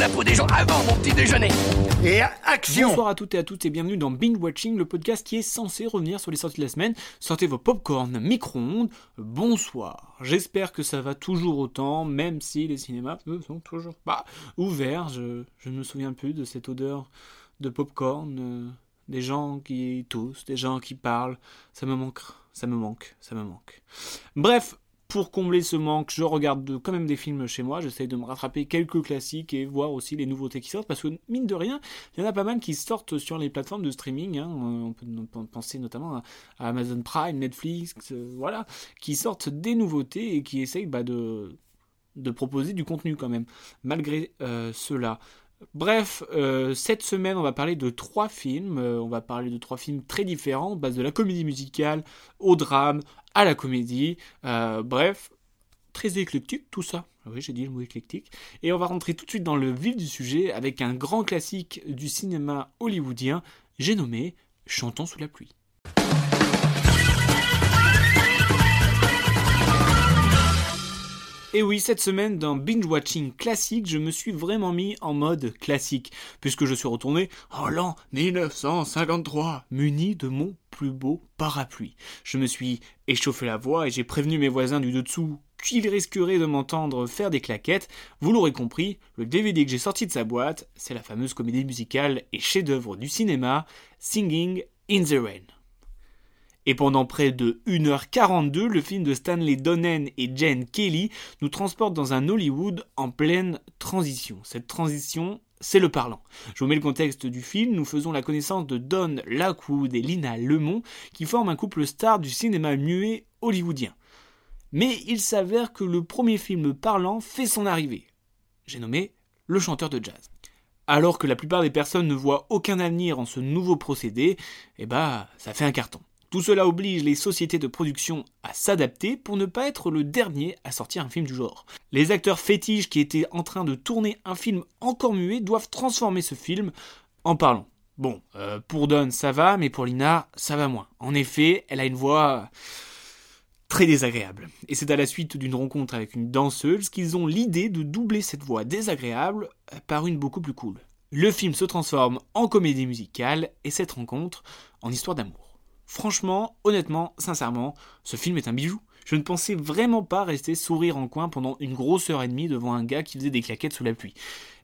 la peau des gens avant mon petit déjeuner. Et action Bonsoir à toutes et à tous et bienvenue dans Binge Watching, le podcast qui est censé revenir sur les sorties de la semaine. Sortez vos popcorn, micro-ondes. Bonsoir. J'espère que ça va toujours autant, même si les cinémas eux, sont toujours pas ouverts. Je, je ne me souviens plus de cette odeur de popcorn, euh, des gens qui toussent, des gens qui parlent. Ça me manque, ça me manque, ça me manque. Bref, pour combler ce manque, je regarde quand même des films chez moi, j'essaye de me rattraper quelques classiques et voir aussi les nouveautés qui sortent, parce que mine de rien, il y en a pas mal qui sortent sur les plateformes de streaming, hein. on peut penser notamment à, Amazon Prime, Netflix, euh, voilà, qui sortent des nouveautés et qui essayent bah, de, de proposer du contenu quand même, malgré euh, cela. Bref, euh, cette semaine, on va parler de trois films. Euh, on va parler de trois films très différents, base de la comédie musicale au drame, à la comédie. Euh, bref, très éclectique tout ça. Ah oui, j'ai dit le mot éclectique. Et on va rentrer tout de suite dans le vif du sujet avec un grand classique du cinéma hollywoodien. J'ai nommé Chantons sous la pluie. Et oui, cette semaine, dans Binge Watching classique, je me suis vraiment mis en mode classique, puisque je suis retourné en l'an 1953, muni de mon plus beau parapluie. Je me suis échauffé la voix et j'ai prévenu mes voisins du dessous qu'ils risqueraient de m'entendre faire des claquettes. Vous l'aurez compris, le DVD que j'ai sorti de sa boîte, c'est la fameuse comédie musicale et chef-d'œuvre du cinéma, Singing in the Rain. Et pendant près de 1h42, le film de Stanley Donen et Jen Kelly nous transporte dans un Hollywood en pleine transition. Cette transition, c'est le parlant. Je vous mets le contexte du film. Nous faisons la connaissance de Don Lockwood et Lina Lemont, qui forment un couple star du cinéma muet hollywoodien. Mais il s'avère que le premier film parlant fait son arrivée. J'ai nommé Le chanteur de jazz. Alors que la plupart des personnes ne voient aucun avenir en ce nouveau procédé, eh bah, ça fait un carton. Tout cela oblige les sociétés de production à s'adapter pour ne pas être le dernier à sortir un film du genre. Les acteurs fétiches qui étaient en train de tourner un film encore muet doivent transformer ce film en parlant. Bon, euh, pour Don ça va, mais pour Lina ça va moins. En effet, elle a une voix très désagréable. Et c'est à la suite d'une rencontre avec une danseuse qu'ils ont l'idée de doubler cette voix désagréable par une beaucoup plus cool. Le film se transforme en comédie musicale et cette rencontre en histoire d'amour. Franchement, honnêtement, sincèrement, ce film est un bijou. Je ne pensais vraiment pas rester sourire en coin pendant une grosse heure et demie devant un gars qui faisait des claquettes sous la pluie.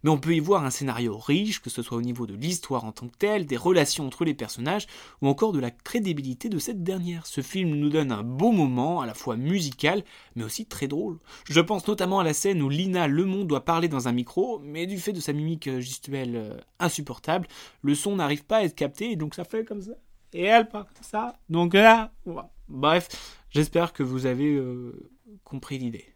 Mais on peut y voir un scénario riche, que ce soit au niveau de l'histoire en tant que telle, des relations entre les personnages, ou encore de la crédibilité de cette dernière. Ce film nous donne un beau moment, à la fois musical, mais aussi très drôle. Je pense notamment à la scène où Lina Lemont doit parler dans un micro, mais du fait de sa mimique gestuelle euh, insupportable, le son n'arrive pas à être capté, et donc ça fait comme ça et elle parle comme ça. Donc là, bref, j'espère que vous avez euh, compris l'idée.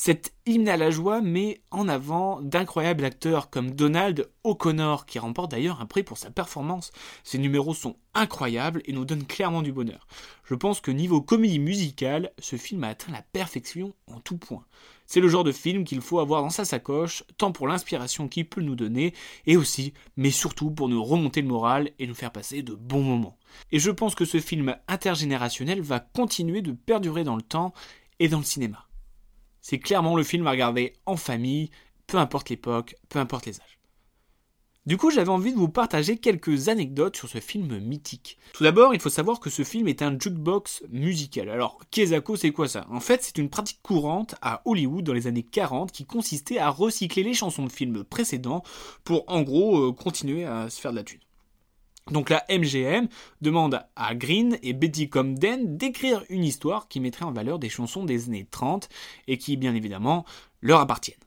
Cet hymne à la joie met en avant d'incroyables acteurs comme Donald O'Connor, qui remporte d'ailleurs un prix pour sa performance. Ses numéros sont incroyables et nous donnent clairement du bonheur. Je pense que niveau comédie musicale, ce film a atteint la perfection en tout point. C'est le genre de film qu'il faut avoir dans sa sacoche, tant pour l'inspiration qu'il peut nous donner, et aussi, mais surtout pour nous remonter le moral et nous faire passer de bons moments. Et je pense que ce film intergénérationnel va continuer de perdurer dans le temps et dans le cinéma. C'est clairement le film à regarder en famille, peu importe l'époque, peu importe les âges. Du coup, j'avais envie de vous partager quelques anecdotes sur ce film mythique. Tout d'abord, il faut savoir que ce film est un jukebox musical. Alors, Kezako, c'est quoi ça? En fait, c'est une pratique courante à Hollywood dans les années 40 qui consistait à recycler les chansons de films précédents pour, en gros, euh, continuer à se faire de la thune. Donc la MGM demande à Green et Betty Comden d'écrire une histoire qui mettrait en valeur des chansons des années 30 et qui bien évidemment leur appartiennent.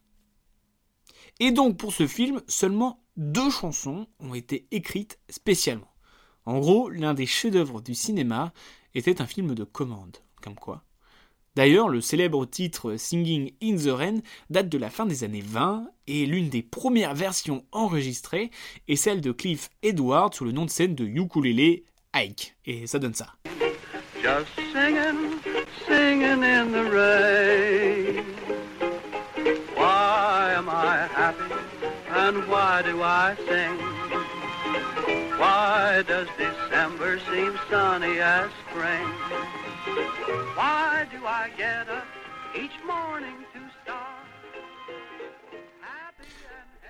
Et donc pour ce film, seulement deux chansons ont été écrites spécialement. En gros, l'un des chefs-d'œuvre du cinéma était un film de commande, comme quoi. D'ailleurs, le célèbre titre Singing in the Rain date de la fin des années 20 et l'une des premières versions enregistrées est celle de Cliff Edward sous le nom de scène de ukulele Ike. Et ça donne ça. Why am I happy and why do I sing? Why does December seem sunny as spring?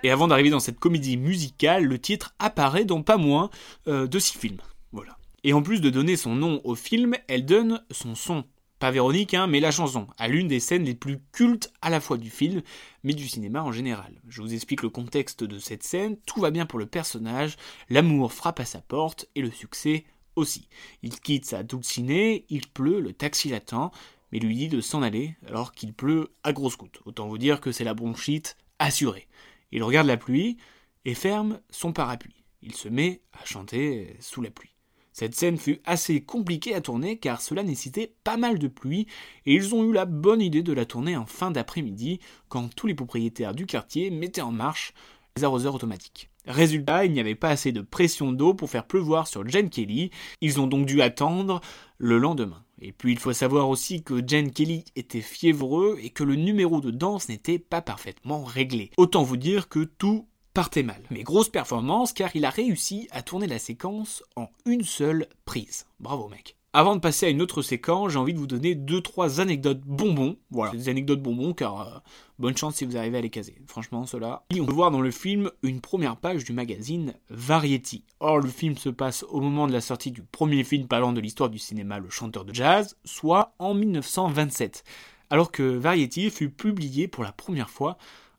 Et avant d'arriver dans cette comédie musicale, le titre apparaît dans pas moins euh, de six films. Voilà. Et en plus de donner son nom au film, elle donne son son. Pas Véronique, hein, mais la chanson, à l'une des scènes les plus cultes à la fois du film, mais du cinéma en général. Je vous explique le contexte de cette scène, tout va bien pour le personnage, l'amour frappe à sa porte, et le succès aussi. Il quitte sa dulcinée, il pleut, le taxi l'attend, mais lui dit de s'en aller, alors qu'il pleut à grosses gouttes. Autant vous dire que c'est la bronchite assurée. Il regarde la pluie et ferme son parapluie. Il se met à chanter sous la pluie. Cette scène fut assez compliquée à tourner car cela nécessitait pas mal de pluie et ils ont eu la bonne idée de la tourner en fin d'après-midi quand tous les propriétaires du quartier mettaient en marche les arroseurs automatiques. Résultat, il n'y avait pas assez de pression d'eau pour faire pleuvoir sur Jen Kelly, ils ont donc dû attendre le lendemain. Et puis il faut savoir aussi que Jen Kelly était fiévreux et que le numéro de danse n'était pas parfaitement réglé. Autant vous dire que tout partait mal. Mais grosse performance car il a réussi à tourner la séquence en une seule prise. Bravo mec. Avant de passer à une autre séquence, j'ai envie de vous donner deux trois anecdotes bonbons. Voilà, des anecdotes bonbons car euh, bonne chance si vous arrivez à les caser. Franchement, cela. On peut voir dans le film une première page du magazine Variety. Or, le film se passe au moment de la sortie du premier film parlant de l'histoire du cinéma Le chanteur de jazz, soit en 1927, alors que Variety fut publié pour la première fois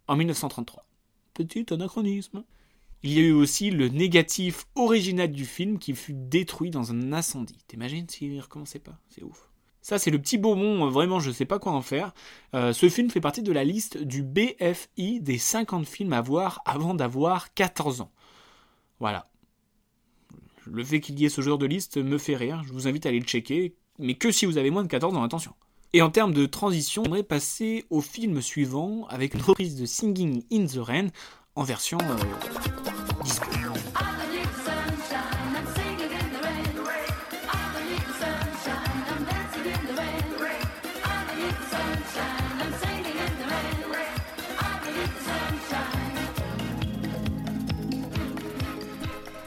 en 1933. Petit anachronisme. Il y a eu aussi le négatif original du film qui fut détruit dans un incendie. T'imagines s'il recommençait pas? C'est ouf. Ça, c'est le petit bonbon, euh, vraiment, je sais pas quoi en faire. Euh, ce film fait partie de la liste du BFI des 50 films à voir avant d'avoir 14 ans. Voilà. Le fait qu'il y ait ce genre de liste me fait rire, je vous invite à aller le checker, mais que si vous avez moins de 14 ans, attention. Et en termes de transition, j'aimerais passer au film suivant avec une reprise de Singing in the Rain en version euh,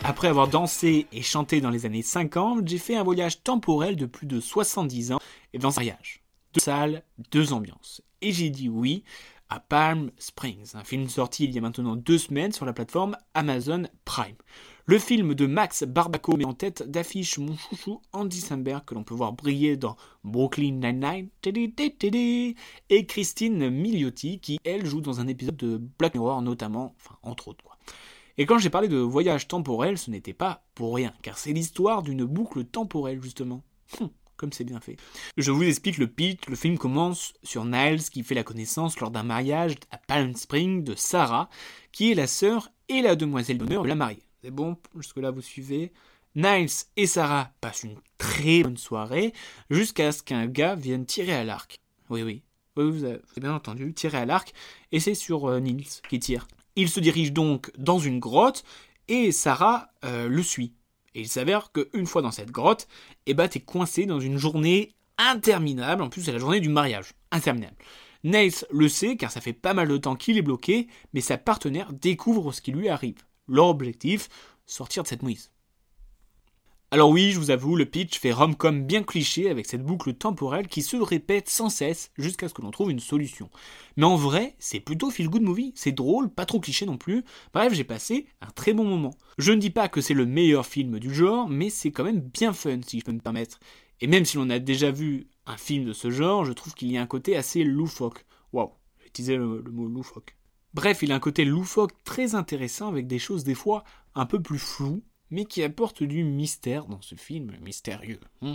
Après avoir dansé et chanté dans les années 50, j'ai fait un voyage temporel de plus de 70 ans et dans un mariage. Deux salles, deux ambiances. Et j'ai dit oui à Palm Springs, un film sorti il y a maintenant deux semaines sur la plateforme Amazon Prime. Le film de Max Barbaco met en tête d'affiche mon chouchou Andy Samberg que l'on peut voir briller dans Brooklyn Nine-Nine et Christine Milioti qui elle joue dans un épisode de Black Mirror notamment, enfin entre autres quoi. Et quand j'ai parlé de voyage temporel, ce n'était pas pour rien, car c'est l'histoire d'une boucle temporelle justement. Hum, comme c'est bien fait. Je vous explique le pitch, le film commence sur Niles qui fait la connaissance lors d'un mariage à Palm Springs de Sarah, qui est la sœur et la demoiselle d'honneur de la mariée. C'est bon, jusque-là vous suivez Niles et Sarah passent une très bonne soirée jusqu'à ce qu'un gars vienne tirer à l'arc. Oui, oui, oui vous, avez, bien entendu, tirer à l'arc, et c'est sur euh, qui tire. Il se dirige donc dans une grotte et Sarah euh, le suit. Et il s'avère qu'une fois dans cette grotte, eh ben, t'es coincé dans une journée interminable. En plus, c'est la journée du mariage. Interminable. Niles le sait car ça fait pas mal de temps qu'il est bloqué, mais sa partenaire découvre ce qui lui arrive. Leur objectif, sortir de cette mouise. Alors oui, je vous avoue, le pitch fait rom-com bien cliché avec cette boucle temporelle qui se répète sans cesse jusqu'à ce que l'on trouve une solution. Mais en vrai, c'est plutôt feel good movie, c'est drôle, pas trop cliché non plus. Bref, j'ai passé un très bon moment. Je ne dis pas que c'est le meilleur film du genre, mais c'est quand même bien fun si je peux me permettre. Et même si l'on a déjà vu un film de ce genre, je trouve qu'il y a un côté assez loufoque. Waouh, j'ai utilisé le, le mot loufoque. Bref, il a un côté loufoque très intéressant avec des choses des fois un peu plus floues, mais qui apporte du mystère dans ce film mystérieux.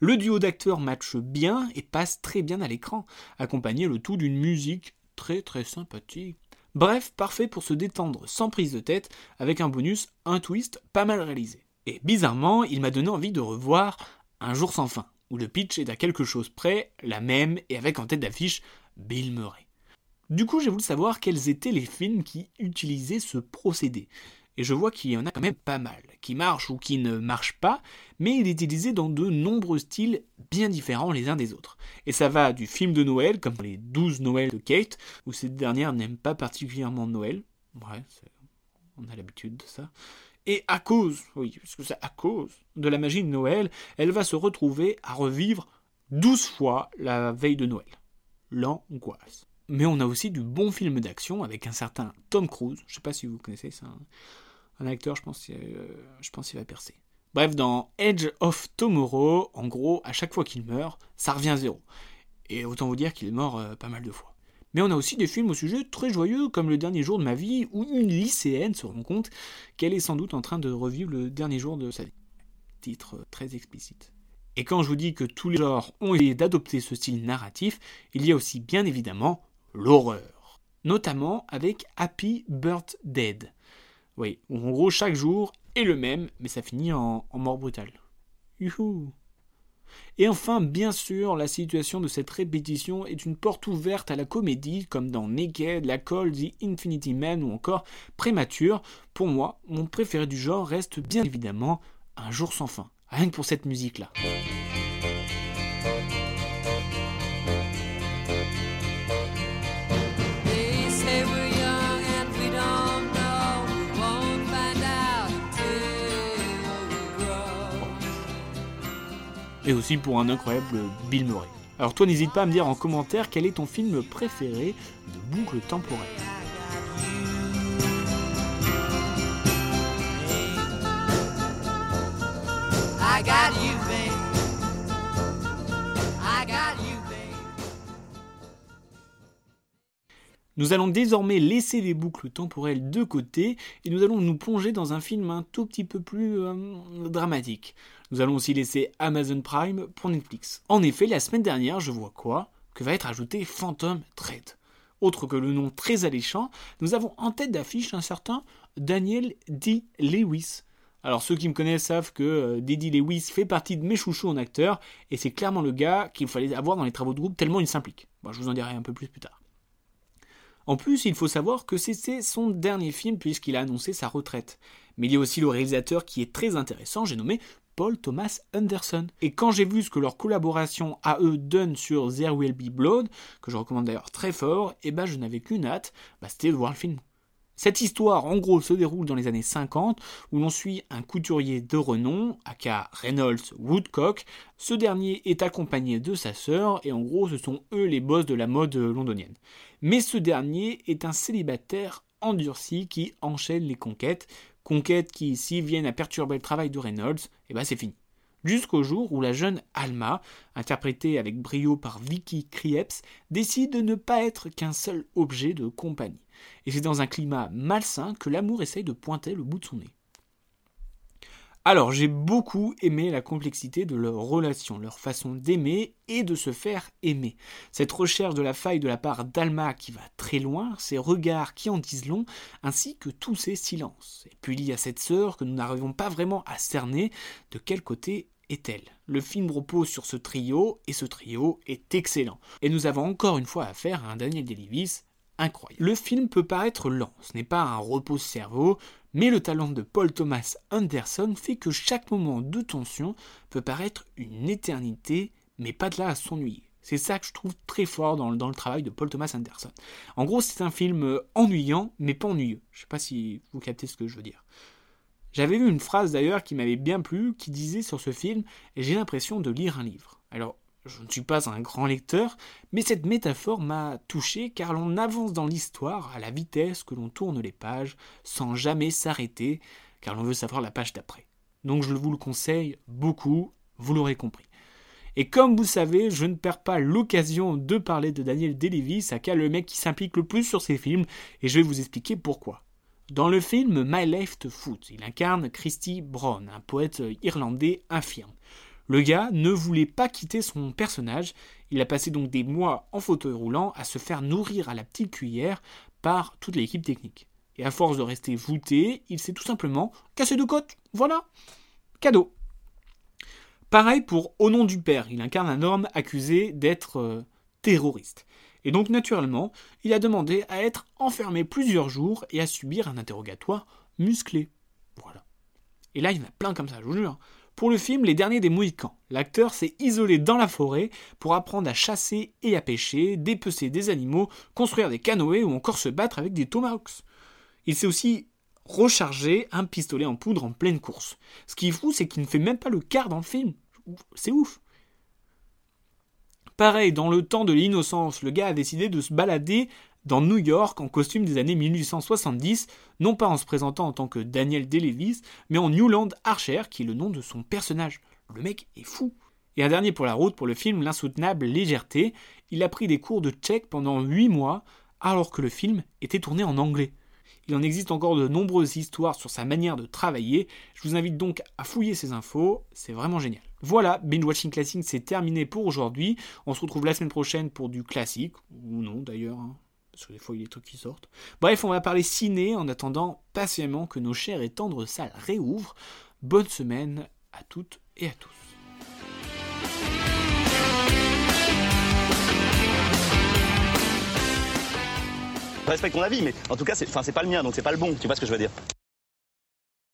Le duo d'acteurs matche bien et passe très bien à l'écran, accompagné le tout d'une musique très très sympathique. Bref, parfait pour se détendre sans prise de tête, avec un bonus, un twist pas mal réalisé. Et bizarrement, il m'a donné envie de revoir Un jour sans fin, où le pitch est à quelque chose près, la même, et avec en tête d'affiche Bill Murray. Du coup, j'ai voulu savoir quels étaient les films qui utilisaient ce procédé. Et je vois qu'il y en a quand même pas mal, qui marchent ou qui ne marchent pas, mais il est utilisé dans de nombreux styles bien différents les uns des autres. Et ça va du film de Noël, comme les 12 Noëls de Kate, où cette dernière n'aime pas particulièrement Noël. Ouais, on a l'habitude de ça. Et à cause, oui, parce que c'est à cause de la magie de Noël, elle va se retrouver à revivre 12 fois la veille de Noël. L'angoisse. Mais on a aussi du bon film d'action avec un certain Tom Cruise. Je sais pas si vous connaissez, c'est un, acteur, je pense, euh, qu'il va percer. Bref, dans Edge of Tomorrow, en gros, à chaque fois qu'il meurt, ça revient à zéro. Et autant vous dire qu'il est mort euh, pas mal de fois. Mais on a aussi des films au sujet très joyeux, comme Le dernier jour de ma vie, où une lycéenne se rend compte qu'elle est sans doute en train de revivre le dernier jour de sa vie. Titre très explicite. Et quand je vous dis que tous les genres ont essayé d'adopter ce style narratif, il y a aussi bien évidemment l'horreur. Notamment avec Happy Bird Dead. Oui, en gros chaque jour est le même, mais ça finit en, mort brutale. Youhou et enfin, bien sûr, la situation de cette répétition est une porte ouverte à la comédie, comme dans Naked, La Colle, The Infinity Man ou encore Prémature. Pour moi, mon préféré du genre reste bien évidemment Un jour sans fin. Rien que pour cette musique-là. Et aussi pour un incroyable Bill Murray. Alors toi n'hésite pas à me dire en commentaire quel est ton film préféré de boucle temporelle. Nous allons désormais laisser les boucles temporelles de côté et nous allons nous plonger dans un film un tout petit peu plus euh, dramatique. Nous allons aussi laisser Amazon Prime pour Netflix. En effet, la semaine dernière, je vois quoi? Que va être ajouté Phantom Thread. Autre que le nom très alléchant, nous avons en tête d'affiche un certain Daniel D. Lewis. Alors ceux qui me connaissent savent que euh, D. Lewis fait partie de mes chouchous en acteur, et c'est clairement le gars qu'il fallait avoir dans les travaux de groupe tellement il s'implique. Bon, je vous en dirai un peu plus plus tard. En plus, il faut savoir que c'est son dernier film puisqu'il a annoncé sa retraite. Mais il y a aussi le réalisateur qui est très intéressant, j'ai nommé Paul Thomas Anderson. Et quand j'ai vu ce que leur collaboration à eux donne sur There Will Be Blood, que je recommande d'ailleurs très fort, et eh ben je n'avais qu'une hâte, bah, c'était de voir le film. Cette histoire, en gros, se déroule dans les années 50, où l'on suit un couturier de renom, aka Reynolds Woodcock. Ce dernier est accompagné de sa sœur, et en gros, ce sont eux les boss de la mode londonienne. Mais ce dernier est un célibataire endurci qui enchaîne les conquêtes, conquêtes qui ici viennent à perturber le travail de Reynolds, et ben c'est fini. Jusqu'au jour où la jeune Alma, interprétée avec brio par Vicky Krieps, décide de ne pas être qu'un seul objet de compagnie. Et c'est dans un climat malsain que l'amour essaye de pointer le bout de son nez. Alors, j'ai beaucoup aimé la complexité de leur relation, leur façon d'aimer et de se faire aimer. Cette recherche de la faille de la part d'Alma qui va très loin, ses regards qui en disent long, ainsi que tous ses silences. Et puis il y a cette sœur que nous n'arrivons pas vraiment à cerner de quel côté est-elle. Le film repose sur ce trio, et ce trio est excellent. Et nous avons encore une fois affaire à un Daniel Day-Lewis incroyable. Le film peut paraître lent, ce n'est pas un repose-cerveau, mais le talent de Paul Thomas Anderson fait que chaque moment de tension peut paraître une éternité, mais pas de là à s'ennuyer. C'est ça que je trouve très fort dans, le travail de Paul Thomas Anderson. En gros, c'est un film euh, ennuyant, mais pas ennuyeux. Je ne sais pas si vous captez ce que je veux dire. J'avais vu une phrase d'ailleurs qui m'avait bien plu, qui disait sur ce film J'ai l'impression de lire un livre. Alors, je ne suis pas un grand lecteur, mais cette métaphore m'a touché car l'on avance dans l'histoire à la vitesse que l'on tourne les pages sans jamais s'arrêter car l'on veut savoir la page d'après. Donc je vous le conseille beaucoup, vous l'aurez compris. Et comme vous savez, je ne perds pas l'occasion de parler de Daniel Day-Lewis, aka le mec qui s'implique le plus sur ses films, et je vais vous expliquer pourquoi. Dans le film My Left Foot, il incarne Christy Brown, un poète irlandais infirme. Le gars ne voulait pas quitter son personnage, il a passé donc des mois en fauteuil roulant à se faire nourrir à la petite cuillère par toute l'équipe technique. Et à force de rester voûté, il s'est tout simplement cassé de côte. Voilà. Cadeau. Pareil pour Au nom du père, il incarne un homme accusé d'être euh, terroriste. Et donc naturellement, il a demandé à être enfermé plusieurs jours et à subir un interrogatoire musclé. Voilà. Et là, il y en a plein comme ça, je vous jure. Pour le film Les Derniers des Mohicans, l'acteur s'est isolé dans la forêt pour apprendre à chasser et à pêcher, dépecer des animaux, construire des canoës ou encore se battre avec des tomahawks. Il s'est aussi rechargé un pistolet en poudre en pleine course. Ce qui est fou, c'est qu'il ne fait même pas le quart dans le film. C'est ouf. Pareil, dans le temps de l'innocence, le gars a décidé de se balader dans New York en costume des années 1870, non pas en se présentant en tant que Daniel Day-Lewis, mais en Newland Archer, qui est le nom de son personnage. Le mec est fou. Et un dernier pour la route pour le film L'insoutenable légèreté. Il a pris des cours de tchèque pendant 8 mois, alors que le film était tourné en anglais. Il en existe encore de nombreuses histoires sur sa manière de travailler. Je vous invite donc à fouiller ces infos, c'est vraiment génial. Voilà, Binge Watching Classic, c'est terminé pour aujourd'hui. On se retrouve la semaine prochaine pour du classique, ou non d'ailleurs, hein, parce que des fois il y a des trucs qui sortent. Bref, on va parler ciné en attendant patiemment que nos chères et tendres salles réouvrent. Bonne semaine à toutes et à tous. Respecte ton avis, mais en tout cas, c'est pas le mien, donc c'est pas le bon. Tu vois ce que je veux dire?